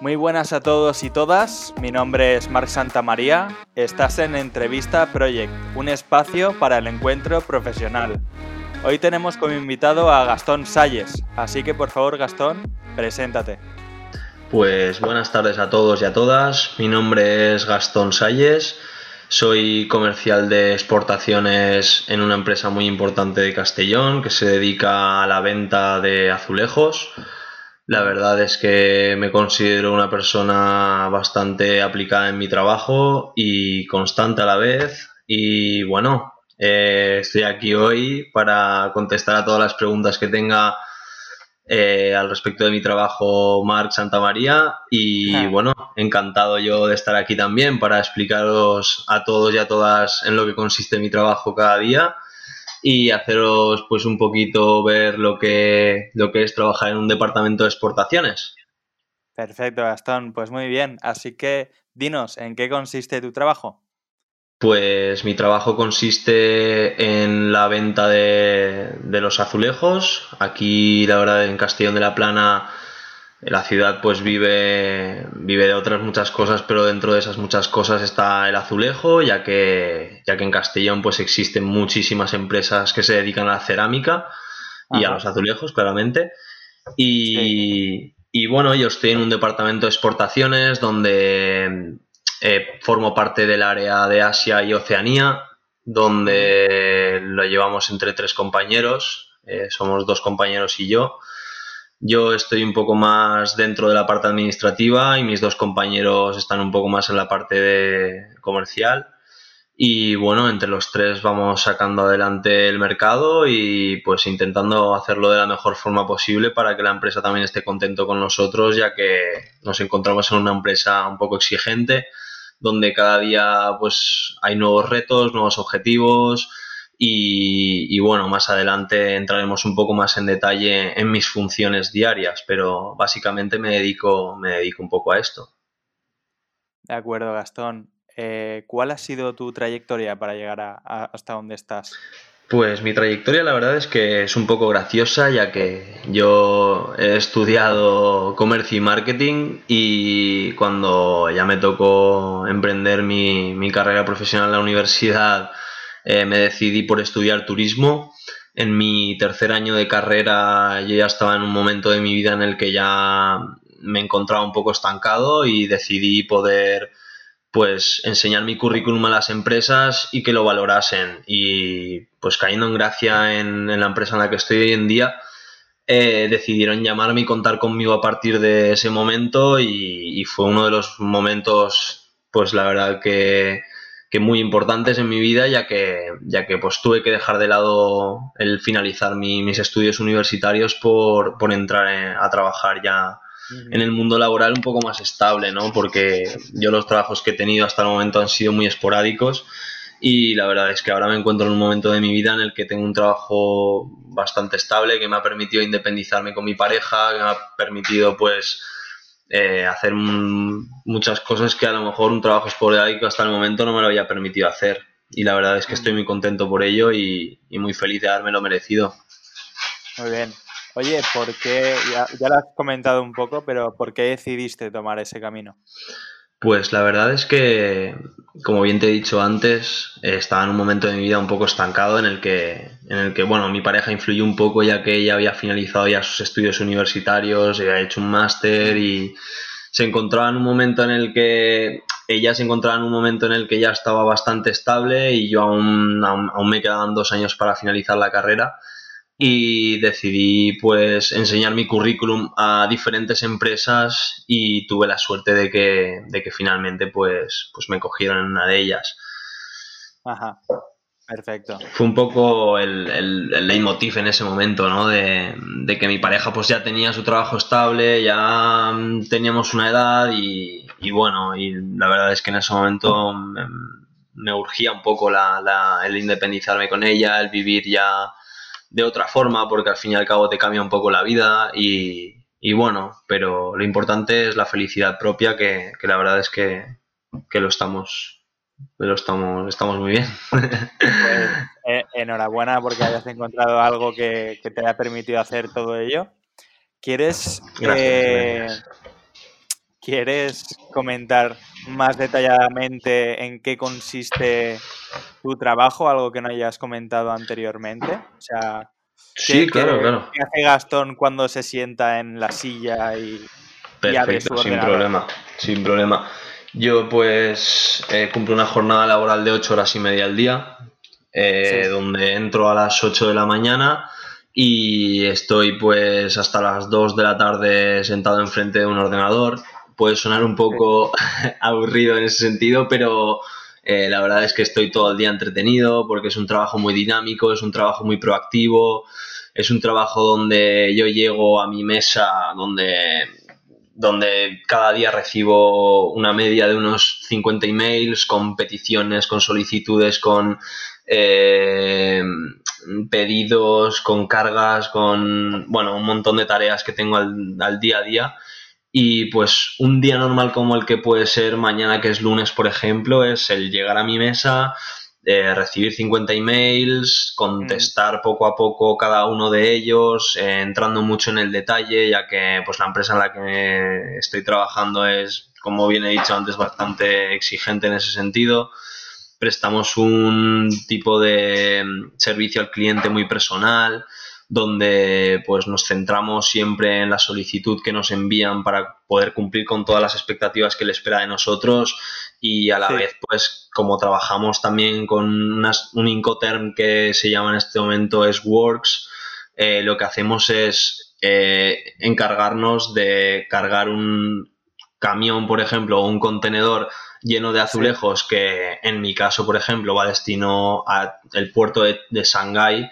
Muy buenas a todos y todas, mi nombre es Marc Santamaría, estás en Entrevista Project, un espacio para el encuentro profesional. Hoy tenemos como invitado a Gastón Salles, así que por favor Gastón, preséntate. Pues buenas tardes a todos y a todas, mi nombre es Gastón Salles, soy comercial de exportaciones en una empresa muy importante de Castellón que se dedica a la venta de azulejos. La verdad es que me considero una persona bastante aplicada en mi trabajo y constante a la vez. Y bueno, eh, estoy aquí hoy para contestar a todas las preguntas que tenga eh, al respecto de mi trabajo, Marc Santamaría. Y bueno, encantado yo de estar aquí también para explicaros a todos y a todas en lo que consiste mi trabajo cada día y haceros pues un poquito ver lo que, lo que es trabajar en un departamento de exportaciones. Perfecto, Gastón, pues muy bien. Así que dinos, ¿en qué consiste tu trabajo? Pues mi trabajo consiste en la venta de, de los azulejos. Aquí, la verdad, en Castellón de la Plana, la ciudad pues vive, vive de otras muchas cosas, pero dentro de esas muchas cosas está el azulejo, ya que, ya que en Castellón pues existen muchísimas empresas que se dedican a la cerámica y a los azulejos, claramente. Y, y bueno, yo estoy en un departamento de exportaciones donde eh, formo parte del área de Asia y Oceanía, donde lo llevamos entre tres compañeros, eh, somos dos compañeros y yo. Yo estoy un poco más dentro de la parte administrativa y mis dos compañeros están un poco más en la parte de comercial. Y bueno, entre los tres vamos sacando adelante el mercado y pues intentando hacerlo de la mejor forma posible para que la empresa también esté contento con nosotros, ya que nos encontramos en una empresa un poco exigente, donde cada día pues hay nuevos retos, nuevos objetivos y, bueno, más adelante entraremos un poco más en detalle en mis funciones diarias, pero básicamente me dedico, me dedico un poco a esto. De acuerdo, Gastón. Eh, ¿Cuál ha sido tu trayectoria para llegar hasta donde estás? Pues mi trayectoria la verdad es que es un poco graciosa ya que yo he estudiado comercio y marketing y cuando ya me tocó emprender mi, mi carrera profesional en la universidad eh, me decidí por estudiar turismo. En mi tercer año de carrera yo ya estaba en un momento de mi vida en el que ya me encontraba un poco estancado y decidí poder pues enseñar mi currículum a las empresas y que lo valorasen. Y pues cayendo en gracia en, la empresa en la que estoy hoy en día, eh, decidieron llamarme y contar conmigo a partir de ese momento y, fue uno de los momentos, pues la verdad que, que muy importantes en mi vida, ya que, ya que pues tuve que dejar de lado el finalizar mi- mis estudios universitarios por, por entrar en- a trabajar ya en el mundo laboral un poco más estable, ¿no? Porque yo los trabajos que he tenido hasta el momento han sido muy esporádicos y la verdad es que ahora me encuentro en un momento de mi vida en el que tengo un trabajo bastante estable que me ha permitido independizarme con mi pareja, que me ha permitido pues eh, hacer muchas cosas que a lo mejor un trabajo esporádico hasta el momento no me lo había permitido hacer. Y la verdad es que estoy muy contento por ello y, y muy feliz de haberme lo merecido. Muy bien. Oye, ¿por qué? Ya, lo has comentado un poco, pero ¿por qué decidiste tomar ese camino? Pues la verdad es que, como bien te he dicho antes, estaba en un momento de mi vida un poco estancado en el que, en el que, bueno, mi pareja influyó un poco ya que ella había finalizado ya sus estudios universitarios, había hecho un máster y se encontraba en un momento en el que ella se encontraba en un momento en el que ya estaba bastante estable y yo aún, aún me quedaban dos años para finalizar la carrera y decidí pues enseñar mi currículum a diferentes empresas y tuve la suerte de que, de que finalmente pues, pues me cogieron en una de ellas. Ajá, perfecto. Fue un poco el, el, el leitmotiv en ese momento, ¿no? De, de, que mi pareja pues ya tenía su trabajo estable, ya teníamos una edad y, y bueno, y la verdad es que en ese momento me, me urgía un poco la, la, el independizarme con ella, el vivir ya de otra forma, porque al fin y al cabo te cambia un poco la vida y, y bueno, pero lo importante es la felicidad propia, que, que la verdad es que, que, lo estamos pero estamos, estamos muy bien. Pues, eh, enhorabuena porque hayas encontrado algo que, te haya permitido hacer todo ello. ¿Quieres, eh, ¿Quieres comentar más detalladamente en qué consiste tu trabajo, algo que no hayas comentado anteriormente? O sea, sí, claro, claro. ¿Qué hace Gastón cuando se sienta en la silla y, Perfecto, sin problema, sin problema. Yo pues eh, cumplo una jornada laboral de 8 horas y media al día, eh, donde entro a las 8 de la mañana y estoy pues hasta las 2 de la tarde sentado enfrente de un ordenador. Puede sonar un poco aburrido en ese sentido, pero eh, la verdad es que estoy todo el día entretenido porque es un trabajo muy dinámico, es un trabajo muy proactivo, es un trabajo donde yo llego a mi mesa, donde donde cada día recibo una media de unos 50 emails con peticiones, con solicitudes, con eh, pedidos, con cargas, con, bueno, un montón de tareas que tengo al, día a día. Y pues un día normal como el que puede ser mañana, que es lunes, por ejemplo, es el llegar a mi mesa, recibir 50 emails, contestar mm. poco a poco cada uno de ellos, eh, entrando mucho en el detalle, ya que pues la empresa en la que estoy trabajando es, como bien he dicho antes, bastante exigente en ese sentido. Prestamos un tipo de mm, servicio al cliente muy personal, donde pues nos centramos siempre en la solicitud que nos envían para poder cumplir con todas las expectativas que le espera de nosotros y a la vez pues como trabajamos también con un Incoterm que se llama en este momento es Works, eh, lo que hacemos es eh, encargarnos de cargar un camión, por ejemplo, o un contenedor lleno de azulejos que en mi caso, por ejemplo, va destino al puerto de, de Shanghái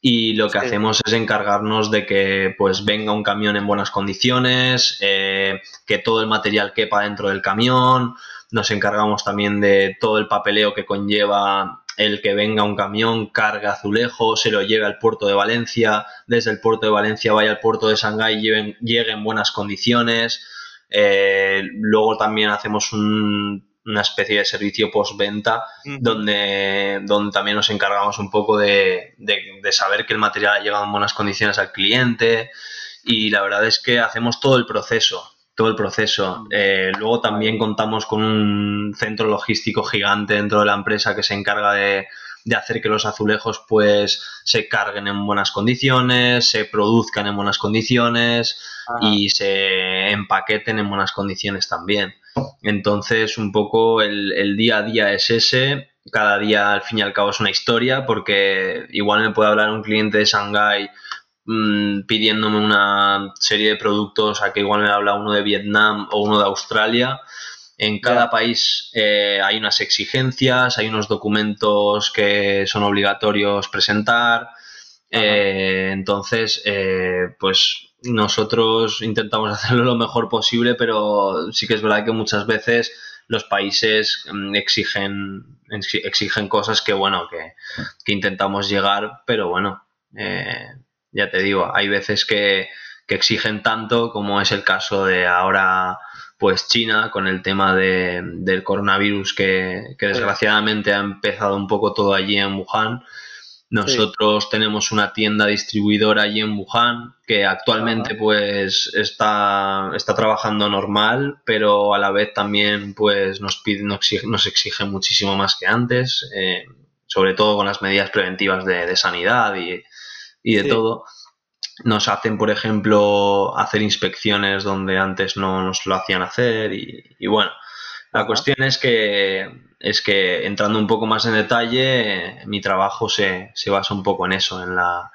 y lo que hacemos es encargarnos de que pues venga un camión en buenas condiciones, eh, que todo el material quepa dentro del camión, nos encargamos también de todo el papeleo que conlleva el que venga un camión, carga azulejo, se lo lleve al puerto de Valencia, desde el puerto de Valencia vaya al puerto de Shanghái y llegue en buenas condiciones. Eh, luego también hacemos un una especie de servicio postventa donde, donde también nos encargamos un poco de, saber que el material ha llegado en buenas condiciones al cliente y la verdad es que hacemos todo el proceso, todo el proceso. Eh, luego también contamos con un centro logístico gigante dentro de la empresa que se encarga de, de hacer que los azulejos pues se carguen en buenas condiciones, se produzcan en buenas condiciones y se empaqueten en buenas condiciones también. Entonces, un poco el, día a día es ese. Cada día, al fin y al cabo, es una historia, porque igual me puede hablar un cliente de Shanghái mm, pidiéndome una serie de productos, a que igual me habla uno de Vietnam o uno de Australia. En cada país eh, hay unas exigencias, hay unos documentos que son obligatorios presentar. Eh, entonces, eh, pues nosotros intentamos hacerlo lo mejor posible, pero sí que es verdad que muchas veces los países mm, exigen, exigen cosas que, bueno, que, intentamos llegar, pero bueno, eh, ya te digo, hay veces que, exigen tanto como es el caso de ahora pues China con el tema de, del coronavirus que, que desgraciadamente ha empezado un poco todo allí en Wuhan nosotros tenemos una tienda distribuidora allí en Wuhan que actualmente pues está, está trabajando normal, pero a la vez también pues nos pide, nos exige, nos exige muchísimo más que antes, eh, sobre todo con las medidas preventivas de, sanidad y, de todo. Nos hacen, por ejemplo, hacer inspecciones donde antes no nos lo hacían hacer y bueno, la cuestión es que, es que entrando un poco más en detalle, mi trabajo se, basa un poco en eso, en, la,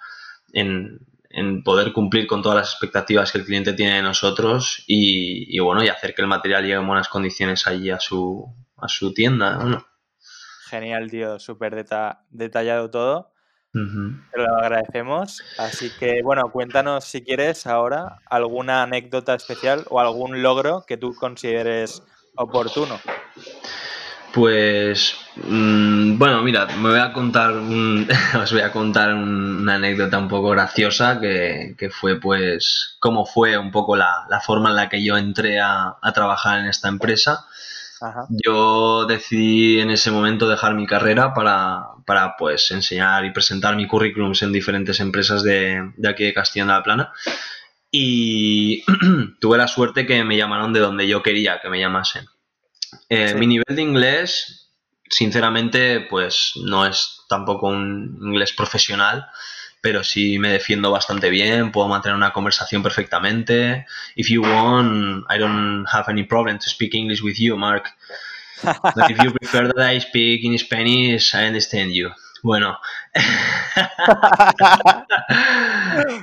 en, poder cumplir con todas las expectativas que el cliente tiene de nosotros y, bueno, y hacer que el material llegue en buenas condiciones allí a su, a su tienda. Genial, tío, súper detallado todo. Te lo agradecemos. Así que, bueno, cuéntanos si quieres ahora alguna anécdota especial o algún logro que tú consideres oportuno? Pues mm, bueno, mira, me voy a contar os voy a contar una anécdota un poco graciosa que, fue pues cómo fue un poco la, forma en la que yo entré a, trabajar en esta empresa. yo decidí en ese momento dejar mi carrera para, para, pues enseñar y presentar mi currículum en diferentes empresas de, de aquí de Castilla de la Plana. Y tuve la suerte que me llamaron de donde yo quería que me llamasen. Eh, mi nivel de inglés, sinceramente, pues no es tampoco un inglés profesional, pero sí me defiendo bastante bien, puedo mantener una conversación perfectamente. If you want, I don't have any problem to speak English with you, Mark. But if you prefer that I speak in Spanish, I understand you. Bueno,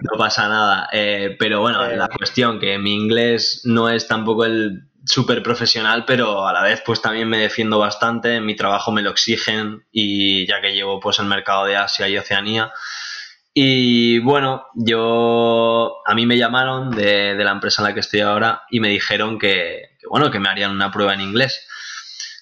no pasa nada. Eh, pero bueno, la cuestión que mi inglés no es tampoco el súper profesional, pero a la vez pues también me defiendo bastante, mi trabajo me lo exigen y ya que llevo pues el mercado de Asia y Oceanía. Y bueno, yo a mí me llamaron de, la empresa en la que estoy ahora y me dijeron que, que bueno, que me harían una prueba en inglés.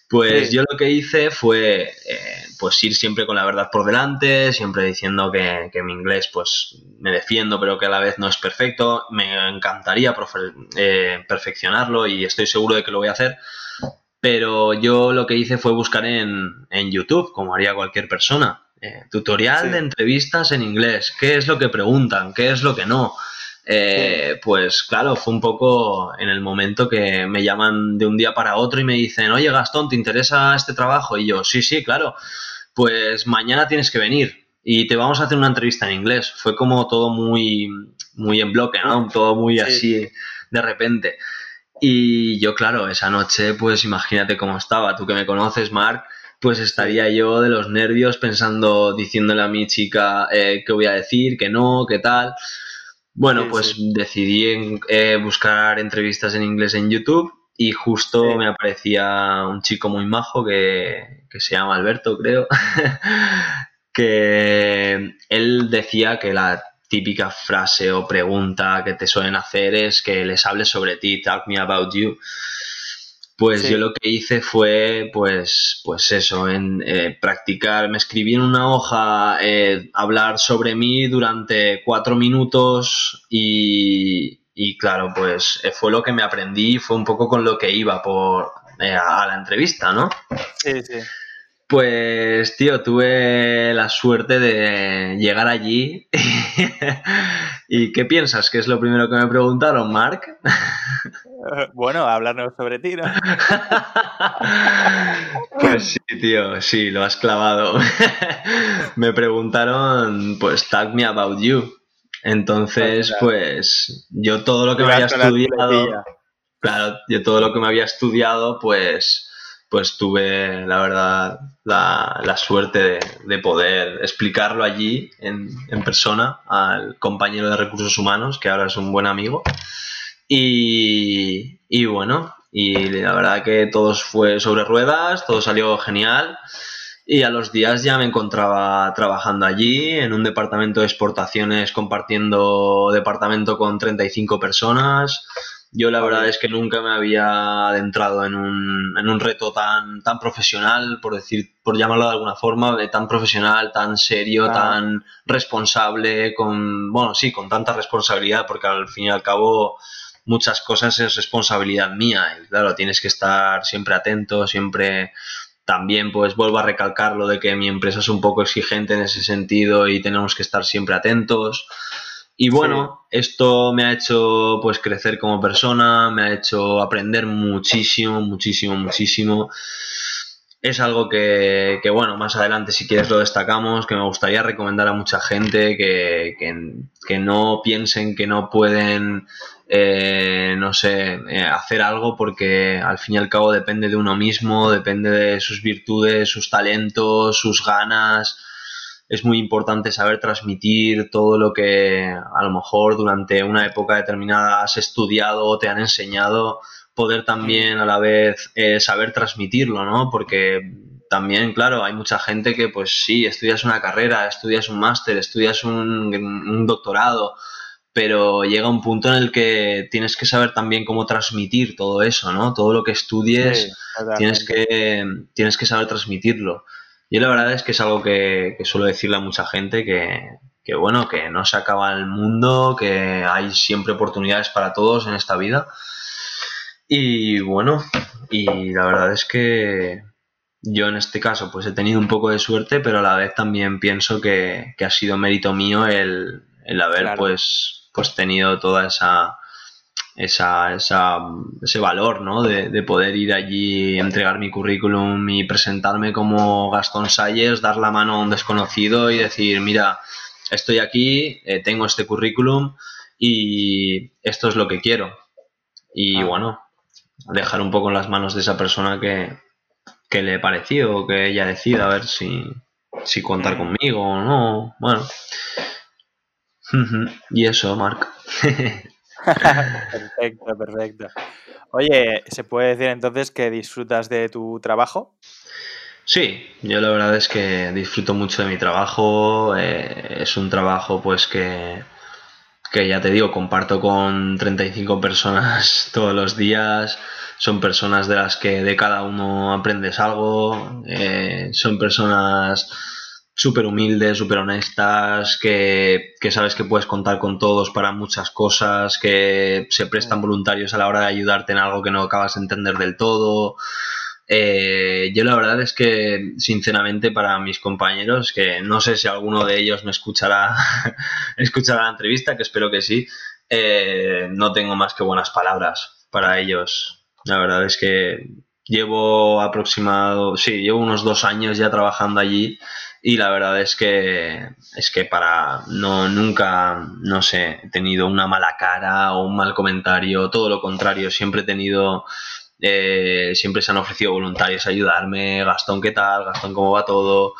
Pues yo lo que hice fue eh, pues ir siempre con la verdad por delante, siempre diciendo que, mi inglés pues me defiendo, pero que a la vez no es perfecto. Me encantaría eh, perfeccionarlo y estoy seguro de que lo voy a hacer. Pero yo lo que hice fue buscar en, en YouTube, como haría cualquier persona. Eh, tutorial de entrevistas en inglés. ¿Qué es lo que preguntan? ¿Qué es lo que no? Eh, pues claro, fue un poco en el momento que me llaman de un día para otro y me dicen, oye Gastón, ¿te interesa este trabajo? Y yo, sí, sí, claro, pues mañana tienes que venir y te vamos a hacer una entrevista en inglés. Fue como todo muy, muy en bloque, ¿no? Todo muy así de repente. Y yo, claro, esa noche, pues imagínate cómo estaba. Tú que me conoces, Mark, pues estaría yo de los nervios pensando, diciéndole a mi chica eh, qué voy a decir, que no, qué tal. Bueno, pues decidí eh, buscar entrevistas en inglés en YouTube y justo me aparecía un chico muy majo que, se llama Alberto, creo, que él decía que la típica frase o pregunta que te suelen hacer es que les hables sobre ti, talk me about you. Pues yo lo que hice fue, pues, pues eso, en eh, practicar. Me escribí en una hoja eh, hablar sobre mí durante cuatro minutos y, y, claro, pues eh, fue lo que me aprendí, fue un poco con lo que iba por a la entrevista, ¿no? Sí, sí. Pues, tío, tuve la suerte de llegar allí. ¿Y qué piensas? ¿Qué es lo primero que me preguntaron, Mark? Bueno, hablarnos sobre ti, ¿no? Pues sí, tío, sí, lo has clavado. Me preguntaron, pues, tag me about you. Entonces, pues, yo todo lo que me había estudiado, claro, yo todo lo que me había estudiado, pues, pues tuve, la verdad, la, suerte de, poder explicarlo allí en, en persona al compañero de recursos humanos, que ahora es un buen amigo. Y, bueno, y la verdad que todo fue sobre ruedas, todo salió genial. Y a los días ya me encontraba trabajando allí, en un departamento de exportaciones, compartiendo departamento con 35 personas. Yo la verdad es que nunca me había adentrado en un, en un reto tan, tan profesional, por decir, por llamarlo de alguna forma, tan profesional, tan serio, tan responsable, con, bueno, sí, con tanta responsabilidad, porque al fin y al cabo muchas cosas es responsabilidad mía y claro, tienes que estar siempre atento, siempre también pues vuelvo a recalcar lo de que mi empresa es un poco exigente en ese sentido y tenemos que estar siempre atentos. Y bueno, esto me ha hecho pues crecer como persona, me ha hecho aprender muchísimo, muchísimo, muchísimo. Es algo que, que bueno, más adelante si quieres lo destacamos, que me gustaría recomendar a mucha gente que, que, que no piensen que no pueden eh, no sé, eh, hacer algo porque al fin y al cabo depende de uno mismo, depende de sus virtudes, sus talentos, sus ganas. Es muy importante saber transmitir todo lo que a lo mejor durante una época determinada has estudiado o te han enseñado, poder también a la vez eh, saber transmitirlo, ¿no? Porque también, claro, hay mucha gente que pues sí, estudias una carrera, estudias un máster, estudias un, un doctorado, pero llega un punto en el que tienes que saber también cómo transmitir todo eso, ¿no? Todo lo que estudies tienes, que, tienes que saber transmitirlo. Y la verdad es que es algo que, suelo decirle a mucha gente que, que, bueno, que no se acaba el mundo, que hay siempre oportunidades para todos en esta vida. Y bueno, y la verdad es que yo en este caso pues he tenido un poco de suerte, pero a la vez también pienso que, ha sido mérito mío el, haber pues, pues tenido toda esa, esa, esa, ese valor ¿no? de, poder ir allí, entregar mi currículum y presentarme como Gastón Salles, dar la mano a un desconocido y decir, mira, estoy aquí, eh, tengo este currículum y esto es lo que quiero. Y ah. bueno, dejar un poco en las manos de esa persona que, que le pareció o que ella decida a ver si, si contar mm. conmigo o no. Bueno. y eso, Marc. perfecto, perfecto. Oye, ¿se puede decir entonces que disfrutas de tu trabajo? Sí, yo la verdad es que disfruto mucho de mi trabajo. Eh, es un trabajo pues que, que ya te digo, comparto con 35 personas todos los días. Son personas de las que de cada uno aprendes algo. Eh, son personas súper humildes, súper honestas, que, sabes que puedes contar con todos para muchas cosas, que se prestan voluntarios a la hora de ayudarte en algo que no acabas de entender del todo. Eh, yo la verdad es que, sinceramente, para mis compañeros, que no sé si alguno de ellos me escuchará, escuchará la entrevista, que espero que sí, eh, no tengo más que buenas palabras para ellos. La verdad es que llevo aproximado, sí, llevo unos dos años ya trabajando allí y la verdad es que es que para no nunca no sé he tenido una mala cara o un mal comentario todo lo contrario siempre he tenido eh, siempre se han ofrecido voluntarios a ayudarme Gastón qué tal Gastón cómo va todo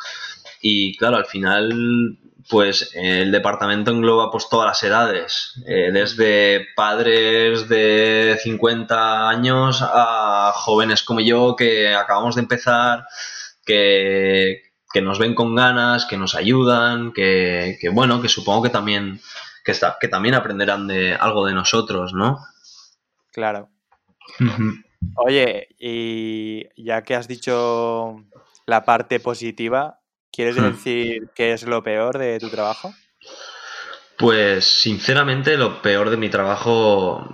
y claro al final pues el departamento engloba pues todas las edades, eh, desde padres de 50 años a jóvenes como yo que acabamos de empezar, que, que nos ven con ganas, que nos ayudan, que, bueno, que supongo que también, que, está, que también aprenderán de algo de nosotros, ¿no? Claro. Oye, y ya que has dicho la parte positiva, ¿quieres hmm. decir qué es lo peor de tu trabajo? Pues sinceramente lo peor de mi trabajo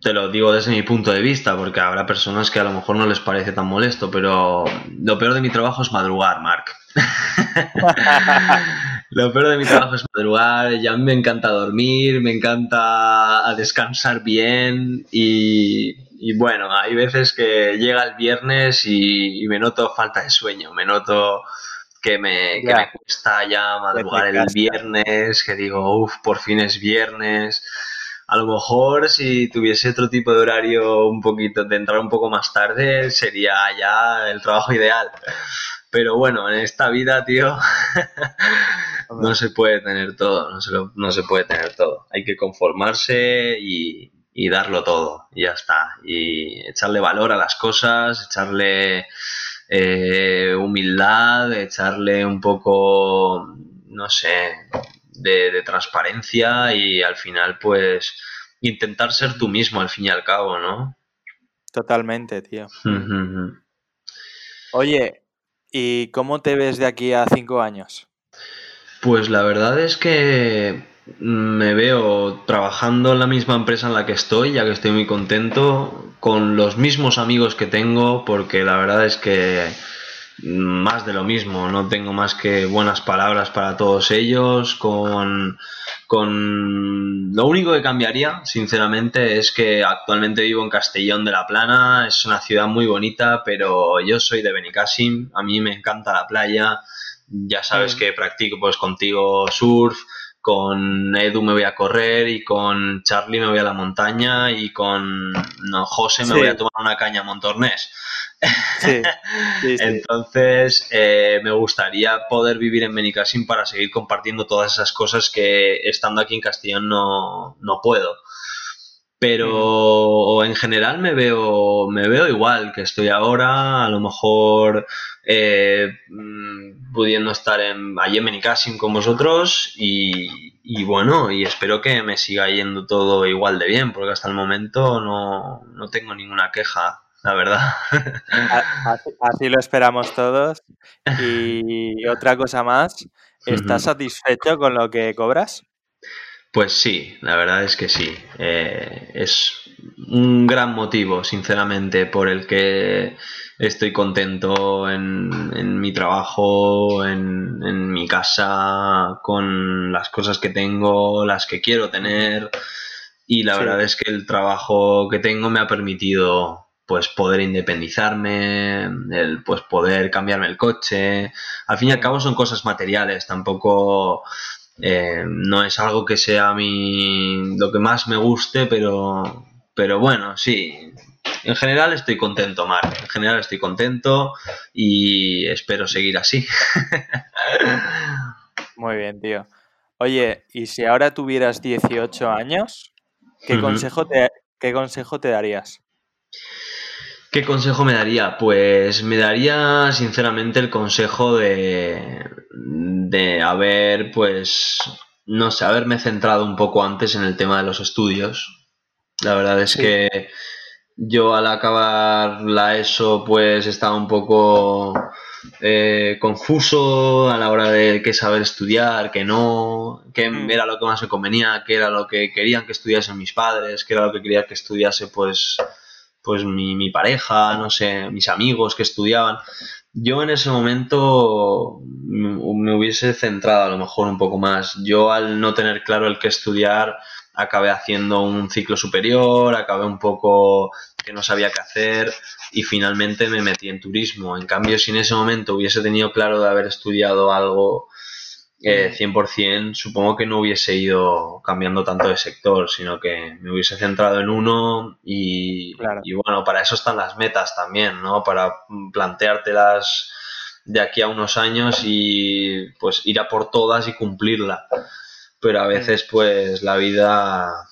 te lo digo desde mi punto de vista, porque habrá personas que a lo mejor no les parece tan molesto, pero lo peor de mi trabajo es madrugar, Mark. lo peor de mi trabajo es madrugar, ya me encanta dormir, me encanta descansar bien y, bueno, hay veces que llega el viernes y, me noto falta de sueño, me noto que me, que me cuesta ya madrugar el viernes, que digo, uff, por fin es viernes a lo mejor si tuviese otro tipo de horario un poquito, de entrar un poco más tarde, sería ya el trabajo ideal. Pero bueno, en esta vida, tío, no se puede tener todo, no se, no se puede tener todo. Hay que conformarse y, darlo todo, y ya está. Y echarle valor a las cosas, echarle eh, humildad, echarle un poco, no sé, de, transparencia y al final pues intentar ser tú mismo al fin y al cabo, ¿no? Totalmente, tío. Oye, ¿y cómo te ves de aquí a cinco años? Pues la verdad es que me veo trabajando en la misma empresa en la que estoy, ya que estoy muy contento, con los mismos amigos que tengo, porque la verdad es que más de lo mismo, no tengo más que buenas palabras para todos ellos, con, con... Lo único que cambiaría, sinceramente, es que actualmente vivo en Castellón de la Plana, es una ciudad muy bonita, pero yo soy de Benicassim, a mí me encanta la playa, ya sabes que practico pues contigo surf, con Edu me voy a correr y con Charlie me voy a la montaña y con no, José me voy a tomar una caña a Montornés. Entonces, eh, me gustaría poder vivir en Benicassim para seguir compartiendo todas esas cosas que estando aquí en Castellón no, puedo. Pero en general me veo, me veo igual que estoy ahora, a lo mejor eh, mm, pudiendo estar en, allí en Benicassim con vosotros y, bueno, y espero que me siga yendo todo igual de bien, porque hasta el momento no, no tengo ninguna queja la verdad. Así, lo esperamos todos. Y otra cosa más, ¿estás satisfecho con lo que cobras? Pues sí, la verdad es que sí. Eh, es un gran motivo, sinceramente, por el que estoy contento en, mi trabajo, en, mi casa, con las cosas que tengo, las que quiero tener. Y la verdad es que el trabajo que tengo me ha permitido pues poder independizarme, el pues poder cambiarme el coche. Al fin y al cabo son cosas materiales, tampoco eh, no es algo que sea mi lo que más me guste, pero pero bueno, sí. En general estoy contento, Mar. En general estoy contento y espero seguir así. Muy bien, tío. Oye, ¿y si ahora tuvieras 18 años, qué, consejo, te, qué consejo te darías? ¿Qué consejo me daría? Pues me daría sinceramente el consejo de, de haber, pues, no sé, haberme centrado un poco antes en el tema de los estudios. La verdad es que yo al acabar la ESO, pues estaba un poco eh, confuso a la hora de qué saber estudiar, qué no, qué mm. era lo que más me convenía, qué era lo que querían que estudiasen mis padres, qué era lo que quería que estudiase, pues pues mi, pareja, no sé, mis amigos que estudiaban. Yo en ese momento me hubiese centrado a lo mejor un poco más. Yo al no tener claro el que estudiar, acabé haciendo un ciclo superior, acabé un poco que no sabía qué hacer y finalmente me metí en turismo. En cambio, si en ese momento hubiese tenido claro de haber estudiado algo 100%, eh, supongo que no hubiese ido cambiando tanto de sector, sino que me hubiese centrado en uno y, y bueno, para eso están las metas también, ¿no? Para planteártelas de aquí a unos años y pues ir a por todas y cumplirla. Pero a veces pues la vida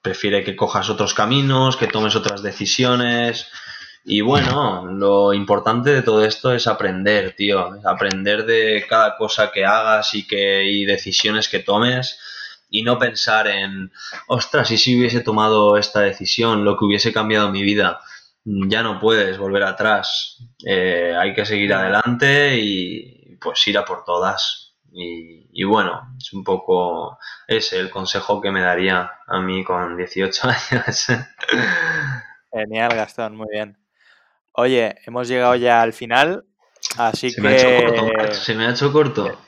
prefiere que cojas otros caminos, que tomes otras decisiones y bueno, lo importante de todo esto es aprender, tío. Aprender de cada cosa que hagas y, que, y decisiones que tomes y no pensar en, ostras, y si hubiese tomado esta decisión, lo que hubiese cambiado mi vida. Ya no puedes volver atrás. Eh, hay que seguir adelante y pues ir a por todas. Y, y, bueno, es un poco ese el consejo que me daría a mí con 18 años. Genial, Gastón, muy bien. Oye, hemos llegado ya al final, así se que... Me ha hecho corto, se me ha hecho corto.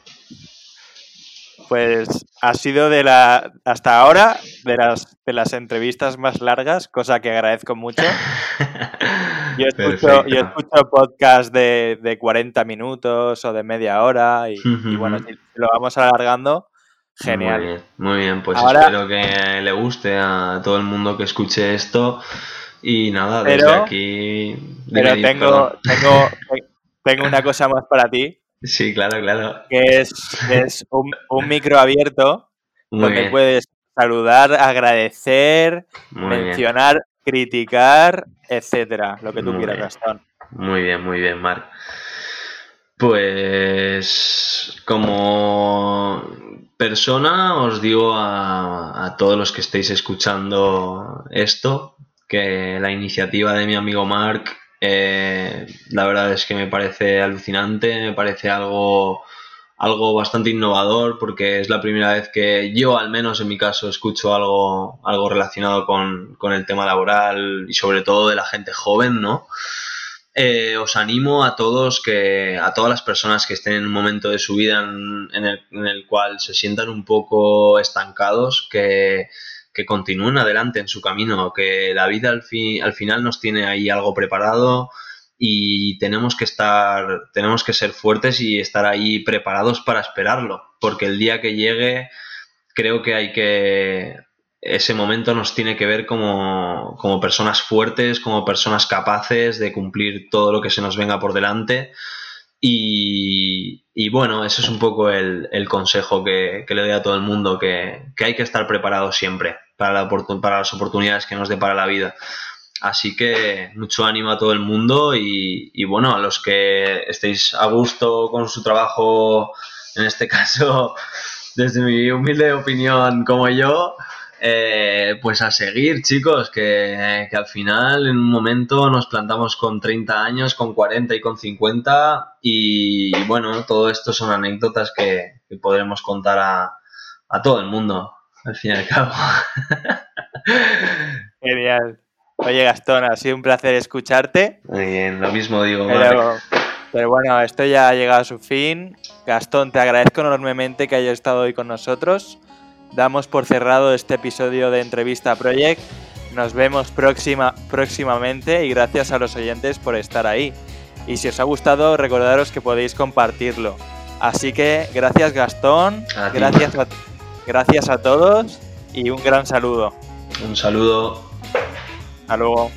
Pues ha sido de la hasta ahora de las de las entrevistas más largas, cosa que agradezco mucho. Yo escucho, yo escucho podcast de, de, 40 minutos o de media hora y, bueno, si lo vamos alargando, genial. Muy bien, muy bien. pues espero que le guste a todo el mundo que escuche esto y nada, desde aquí. Pero tengo, tengo, tengo una cosa más para ti. Sí, claro, claro. Que es, es un, un, micro abierto donde puedes saludar, agradecer, mencionar, criticar, etcétera. Lo que tú quieras, Gastón. Muy bien, muy bien, Marc. Pues como persona os digo a, a todos los que estéis escuchando esto que la iniciativa de mi amigo Mark, eh, la verdad es que me parece alucinante, me parece algo, algo bastante innovador porque es la primera vez que yo, al menos en mi caso, escucho algo, algo relacionado con, el tema laboral y sobre todo de la gente joven, ¿no? Eh, os animo a todos que a todas las personas que estén en un momento de su vida en, el, en el cual se sientan un poco estancados que, que continúen adelante en su camino, que la vida al, fin, al final nos tiene ahí algo preparado y tenemos que estar, tenemos que ser fuertes y estar ahí preparados para esperarlo, porque el día que llegue creo que hay que, ese momento nos tiene que ver como, como personas fuertes, como personas capaces de cumplir todo lo que se nos venga por delante. Y, bueno, ese es un poco el, el consejo que, que, le doy a todo el mundo, que, que hay que estar preparado siempre para, la, para las oportunidades que nos depara la vida. Así que mucho ánimo a todo el mundo y, y, bueno, a los que estéis a gusto con su trabajo, en este caso, desde mi humilde opinión como yo, eh, pues a seguir, chicos, que, que, al final en un momento nos plantamos con 30 años, con 40 y con 50 y, bueno, todo esto son anécdotas que, que podremos contar a, a todo el mundo al fin y al cabo. Genial. Oye, Gastón, ha sido un placer escucharte. Muy bien, lo mismo digo. Pero, pero, bueno, esto ya ha llegado a su fin. Gastón, te agradezco enormemente que hayas estado hoy con nosotros. Damos por cerrado este episodio de Entrevista Project. Nos vemos próxima, próximamente y gracias a los oyentes por estar ahí. Y si os ha gustado, recordaros que podéis compartirlo. Así que gracias Gastón, gracias a, gracias a todos y un gran saludo. Un saludo. Hasta luego.